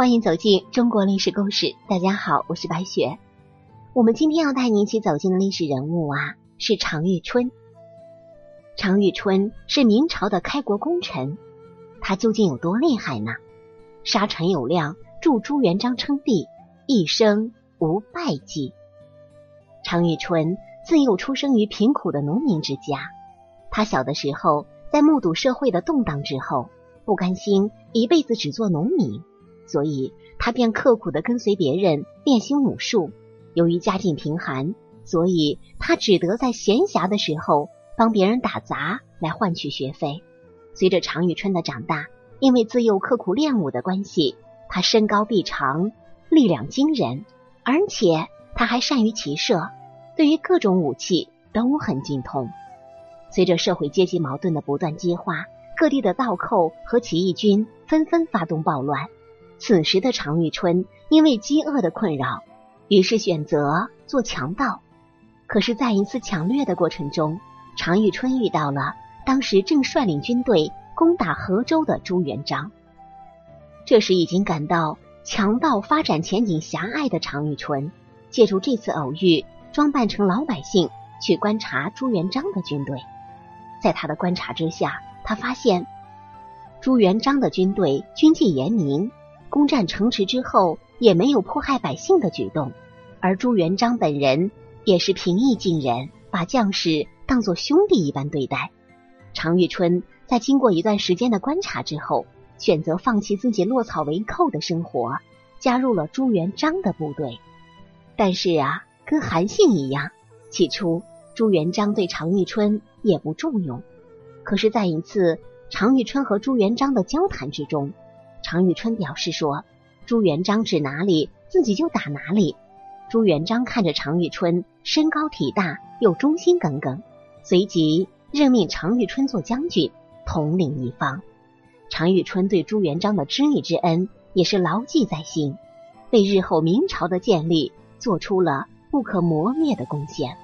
欢迎走进中国历史故事。大家好，我是白雪。我们今天要带您一起走进的历史人物啊，是常遇春。常遇春是明朝的开国功臣，他究竟有多厉害呢？杀陈友谅，助朱元璋称帝，一生无败绩。常遇春自幼出生于贫苦的农民之家，他小的时候在目睹社会的动荡之后，不甘心一辈子只做农民。所以，他便刻苦的跟随别人练习武术。由于家境贫寒，所以他只得在闲暇的时候帮别人打杂来换取学费。随着常遇春的长大，因为自幼刻苦练武的关系，他身高臂长，力量惊人，而且他还善于骑射，对于各种武器都很精通。随着社会阶级矛盾的不断激化，各地的盗寇和起义军纷纷发动暴乱。此时的常遇春因为饥饿的困扰，于是选择做强盗。可是，在一次抢掠的过程中，常遇春遇到了当时正率领军队攻打河州的朱元璋。这时，已经感到强盗发展前景狭隘的常遇春，借助这次偶遇，装扮成老百姓去观察朱元璋的军队。在他的观察之下，他发现朱元璋的军队军纪严明。攻占城池之后，也没有迫害百姓的举动，而朱元璋本人也是平易近人，把将士当作兄弟一般对待。常遇春在经过一段时间的观察之后，选择放弃自己落草为寇的生活，加入了朱元璋的部队。但是啊，跟韩信一样，起初朱元璋对常遇春也不重用。可是，在一次常遇春和朱元璋的交谈之中，常遇春表示说：“朱元璋指哪里，自己就打哪里。”朱元璋看着常遇春身高体大又忠心耿耿，随即任命常遇春做将军，统领一方。常遇春对朱元璋的知遇之恩也是牢记在心，为日后明朝的建立做出了不可磨灭的贡献。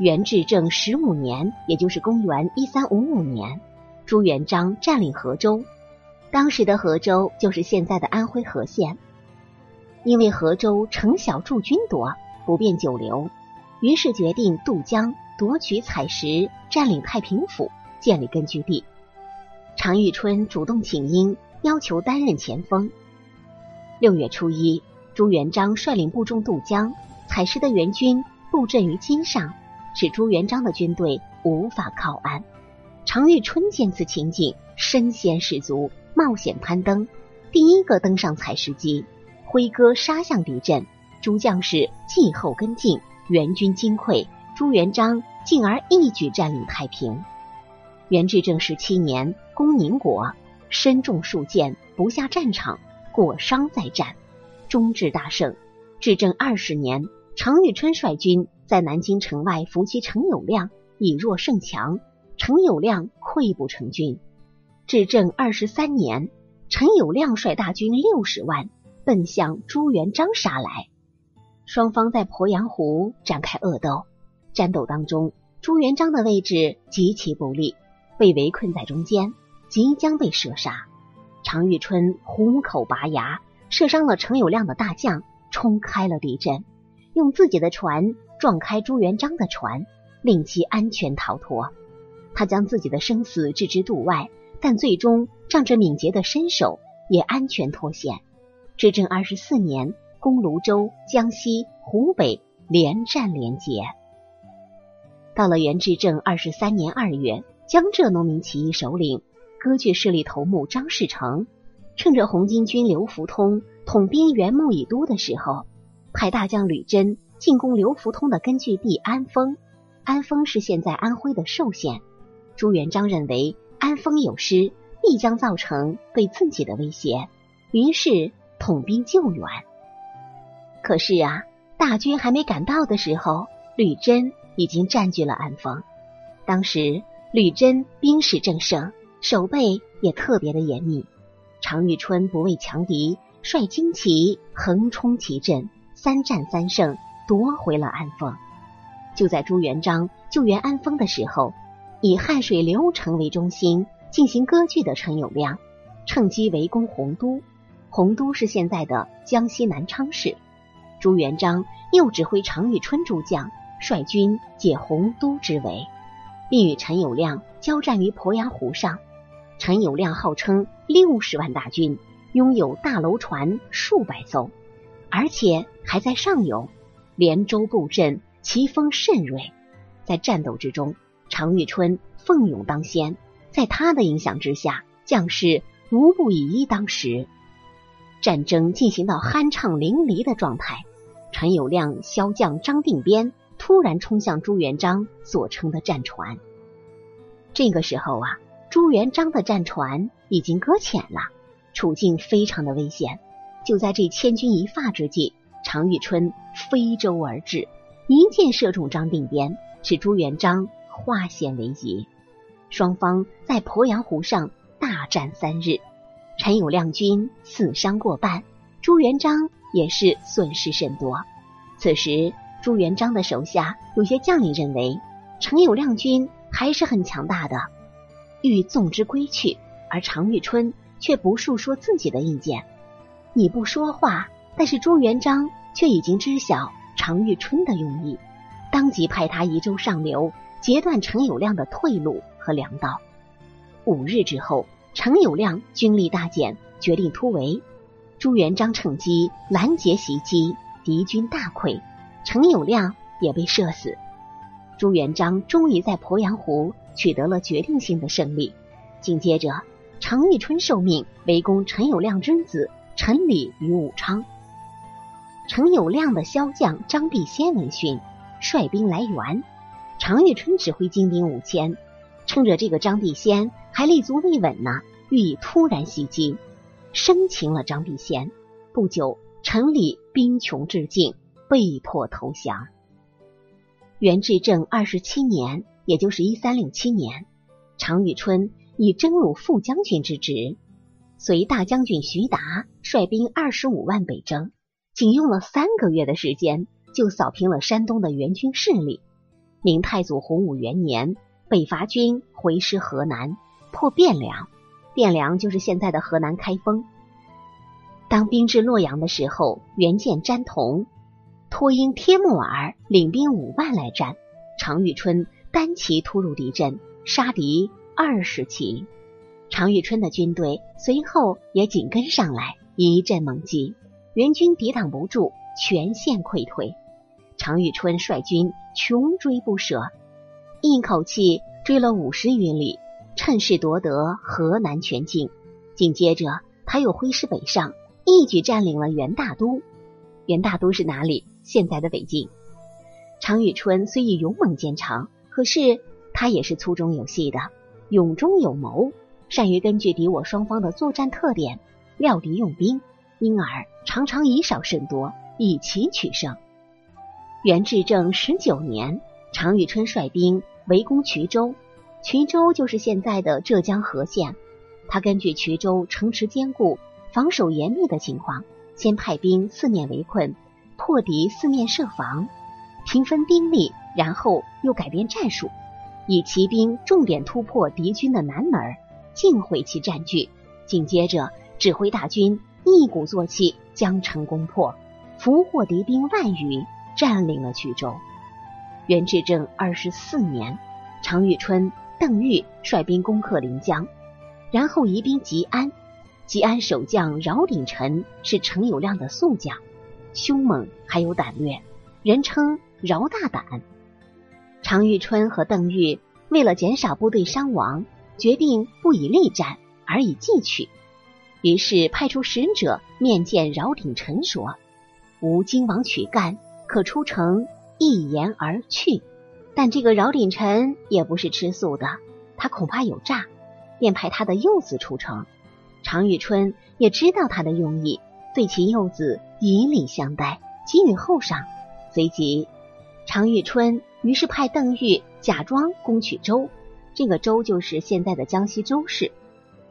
元至正十五年，也就是公元一三五五年，朱元璋占领河州。当时的河州就是现在的安徽和县，因为河州城小驻军多，不便久留，于是决定渡江夺取采石，占领太平府，建立根据地。常遇春主动请缨，要求担任前锋。六月初一，朱元璋率领部众渡江，采石的援军布阵于津上，使朱元璋的军队无法靠岸。常遇春见此情景，身先士卒。冒险攀登，第一个登上采石机，挥戈杀向敌阵。诸将士继后跟进，援军惊溃，朱元璋进而一举占领太平。元至正十七年，攻宁国，身中数箭，不下战场，过伤再战，终至大胜。至正二十年，常遇春率军在南京城外伏击程友谅，以弱胜强，程友谅溃不成军。至正二十三年，陈友谅率大军六十万奔向朱元璋杀来，双方在鄱阳湖展开恶斗。战斗当中，朱元璋的位置极其不利，被围困在中间，即将被射杀。常遇春虎口拔牙，射伤了陈友谅的大将，冲开了敌阵，用自己的船撞开朱元璋的船，令其安全逃脱。他将自己的生死置之度外。但最终仗着敏捷的身手，也安全脱险。至正二十四年，攻泸州、江西、湖北，连战连捷。到了元至正二十三年二月，江浙农民起义首领、割据势力头目张士诚，趁着红巾军刘福通统兵元穆以都的时候，派大将吕真进攻刘福通的根据地安丰。安丰是现在安徽的寿县。朱元璋认为。安丰有失，必将造成对自己的威胁，于是统兵救援。可是啊，大军还没赶到的时候，吕真已经占据了安丰。当时吕真兵势正盛，守备也特别的严密。常遇春不畏强敌，率精骑横冲其阵，三战三胜，夺回了安丰。就在朱元璋救援安丰的时候。以汉水流城为中心进行割据的陈友谅，趁机围攻洪都。洪都是现在的江西南昌市。朱元璋又指挥常遇春诸将率军解洪都之围，并与陈友谅交战于鄱阳湖上。陈友谅号称六十万大军，拥有大楼船数百艘，而且还在上游连州布阵，奇锋甚锐。在战斗之中，常遇春奋勇当先，在他的影响之下，将士无不以一当十。战争进行到酣畅淋漓的状态，陈友谅骁将张定边突然冲向朱元璋所乘的战船。这个时候啊。朱元璋的战船已经搁浅了，处境非常的危险。就在这千钧一发之际，常遇春飞舟而至，一箭射中张定边，使朱元璋化险为夷。双方在鄱阳湖上大战三日，陈友谅军死伤过半，朱元璋也是损失甚多。此时，朱元璋的手下有些将领认为，陈友谅军还是很强大的。欲纵之归去，而常遇春却不述说自己的意见。你不说话，但是朱元璋却已经知晓常遇春的用意，当即派他移舟上流，截断陈友谅的退路和粮道。五日之后，陈友谅军力大减，决定突围。朱元璋趁机拦截袭击，敌军大溃，陈友谅也被射死。朱元璋终于在鄱阳湖。取得了决定性的胜利。紧接着，常遇春受命围攻陈友谅之子陈理于武昌。陈友谅的骁将张必先闻讯，率兵来援。常遇春指挥精兵五千，趁着这个张必先还立足未稳呢，予以突然袭击，生擒了张必先。不久，陈理兵穷至尽，被迫投降。元至正二十七年。也就是一三六七年，常遇春以征虏副将军之职，随大将军徐达率兵二十五万北征，仅用了三个月的时间，就扫平了山东的援军势力。明太祖洪武元年，北伐军回师河南，破汴梁，汴梁就是现在的河南开封。当兵至洛阳的时候，元见詹同、托英帖木儿领兵五万来战，常遇春。单骑突入敌阵，杀敌二十骑。常遇春的军队随后也紧跟上来，一阵猛击，援军抵挡不住，全线溃退。常遇春率军穷追不舍，一口气追了五十余里，趁势夺得河南全境。紧接着，他又挥师北上，一举占领了元大都。元大都是哪里？现在的北京。常遇春虽以勇猛见长。可是他也是粗中有细的，勇中有谋，善于根据敌我双方的作战特点料敌用兵，因而常常以少胜多，以奇取胜。元至正十九年，常遇春率兵围攻衢州，衢州就是现在的浙江和县。他根据衢州城池坚固、防守严密的情况，先派兵四面围困，破敌四面设防。平分兵力，然后又改变战术，以骑兵重点突破敌军的南门，尽毁其占据。紧接着，指挥大军一鼓作气将城攻破，俘获敌兵万余，占领了衢州。元至正二十四年，常遇春、邓玉率兵攻克临江，然后移兵吉安。吉安守将饶鼎臣是陈友谅的宿将，凶猛还有胆略，人称。饶大胆，常遇春和邓玉为了减少部队伤亡，决定不以力战，而以计取。于是派出使者面见饶鼎臣，说：“吾今往取干，可出城一言而去。”但这个饶鼎臣也不是吃素的，他恐怕有诈，便派他的幼子出城。常遇春也知道他的用意，对其幼子以礼相待，给予厚赏，随即。常遇春于是派邓玉假装攻取州，这个州就是现在的江西州市。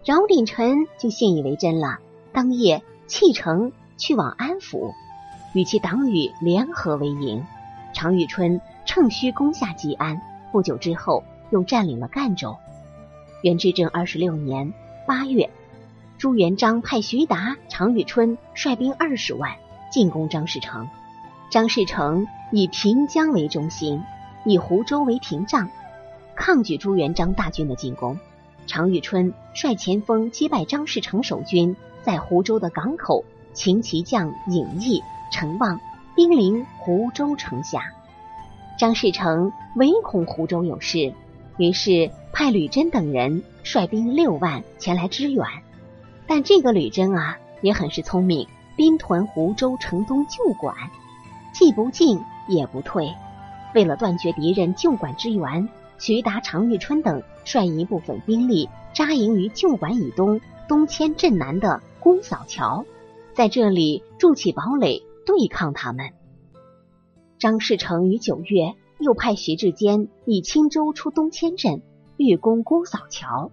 饶鼎臣就信以为真了，当夜弃城去往安抚，与其党羽联合为营。常遇春趁虚攻下吉安，不久之后又占领了赣州。元至正二十六年八月，朱元璋派徐达、常遇春率兵二十万进攻张士诚。张士诚以平江为中心，以湖州为屏障，抗拒朱元璋大军的进攻。常遇春率前锋击败张士诚守军，在湖州的港口擒其将尹毅、陈旺，兵临湖州城下。张士诚唯恐湖州有事，于是派吕珍等人率兵六万前来支援。但这个吕珍啊，也很是聪明，兵屯湖州城东旧馆，既不进也不退。为了断绝敌人旧馆之援，徐达、常遇春等率一部分兵力扎营于旧馆以东东迁镇南的姑嫂桥，在这里筑起堡垒对抗他们。张士诚于九月又派徐志坚以青州出东迁镇，欲攻姑嫂桥，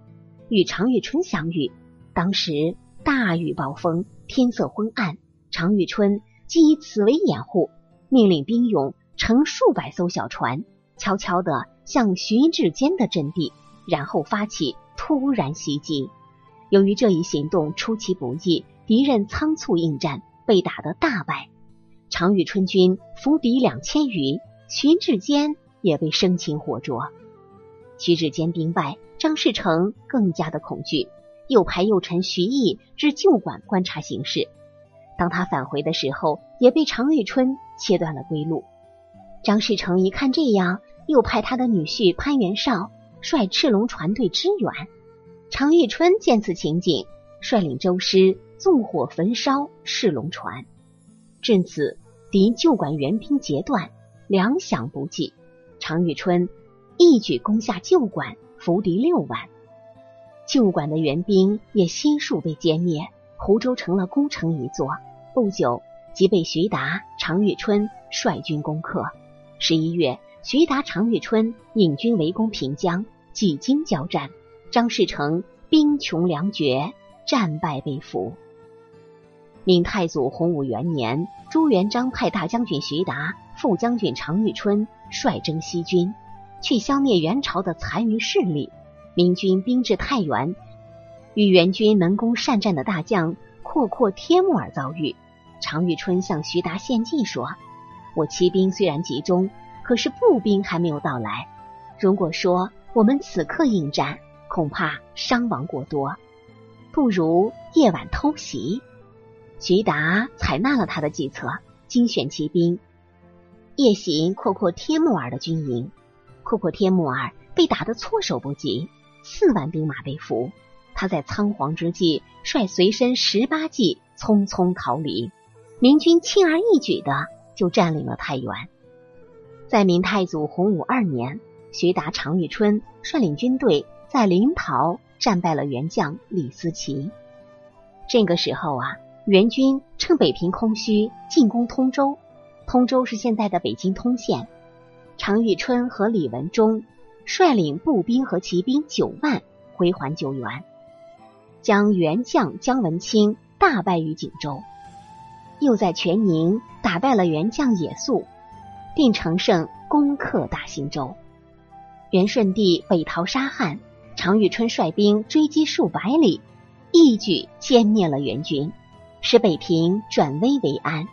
与常遇春相遇。当时大雨暴风，天色昏暗。常遇春即以此为掩护，命令兵勇乘数百艘小船，悄悄地向徐志坚的阵地，然后发起突然袭击。由于这一行动出其不意，敌人仓促应战，被打得大败。常遇春军伏敌两千余，徐志坚也被生擒活捉。徐志坚兵败，张士诚更加的恐惧。又派右臣徐毅至旧馆观察形势。当他返回的时候，也被常遇春切断了归路。张士诚一看这样，又派他的女婿潘元绍率赤龙船队支援。常遇春见此情景，率领周师纵火焚烧赤龙船。至此，敌旧馆援兵截断，粮饷不济。常遇春一举攻下旧馆，俘敌六万。旧馆的援兵也悉数被歼灭，湖州成了孤城一座。不久，即被徐达、常遇春率军攻克。十一月，徐达、常遇春引军围攻平江，几经交战，张士诚兵穷粮绝，战败被俘。明太祖洪武元年，朱元璋派大将军徐达、副将军常遇春率征西军，去消灭元朝的残余势力。明军兵至太原，与元军能攻善战的大将阔阔帖木儿遭遇。常遇春向徐达献计说：“我骑兵虽然集中，可是步兵还没有到来。如果说我们此刻应战，恐怕伤亡过多，不如夜晚偷袭。”徐达采纳了他的计策，精选骑兵，夜袭阔阔帖木儿的军营。阔阔帖木儿被打得措手不及。四万兵马被俘，他在仓皇之际率随身十八骑匆匆逃离，明军轻而易举的就占领了太原。在明太祖洪武二年，徐达、常遇春率领军队在临洮战败了元将李思齐。这个时候啊，元军趁北平空虚进攻通州，通州是现在的北京通县。常遇春和李文忠。率领步兵和骑兵九万回还救援，将元将姜文清大败于锦州，又在全宁打败了元将野宿，并乘胜攻克大兴州。元顺帝北逃沙汉，常遇春率兵追击数百里，一举歼灭了元军，使北平转危为安。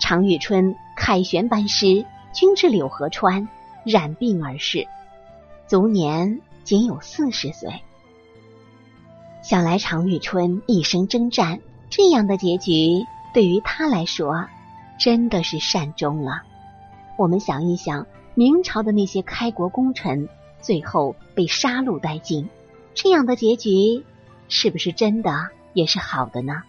常遇春凯旋班师，军至柳河川，染病而逝。卒年仅有四十岁。想来常遇春一生征战，这样的结局对于他来说真的是善终了。我们想一想，明朝的那些开国功臣最后被杀戮殆尽，这样的结局是不是真的也是好的呢？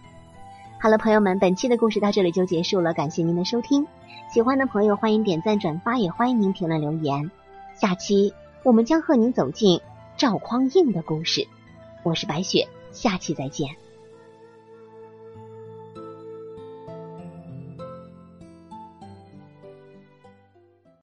好了，朋友们，本期的故事到这里就结束了，感谢您的收听。喜欢的朋友欢迎点赞转发，也欢迎您评论留言。下期。我们将和您走进赵匡胤的故事。我是白雪，下期再见。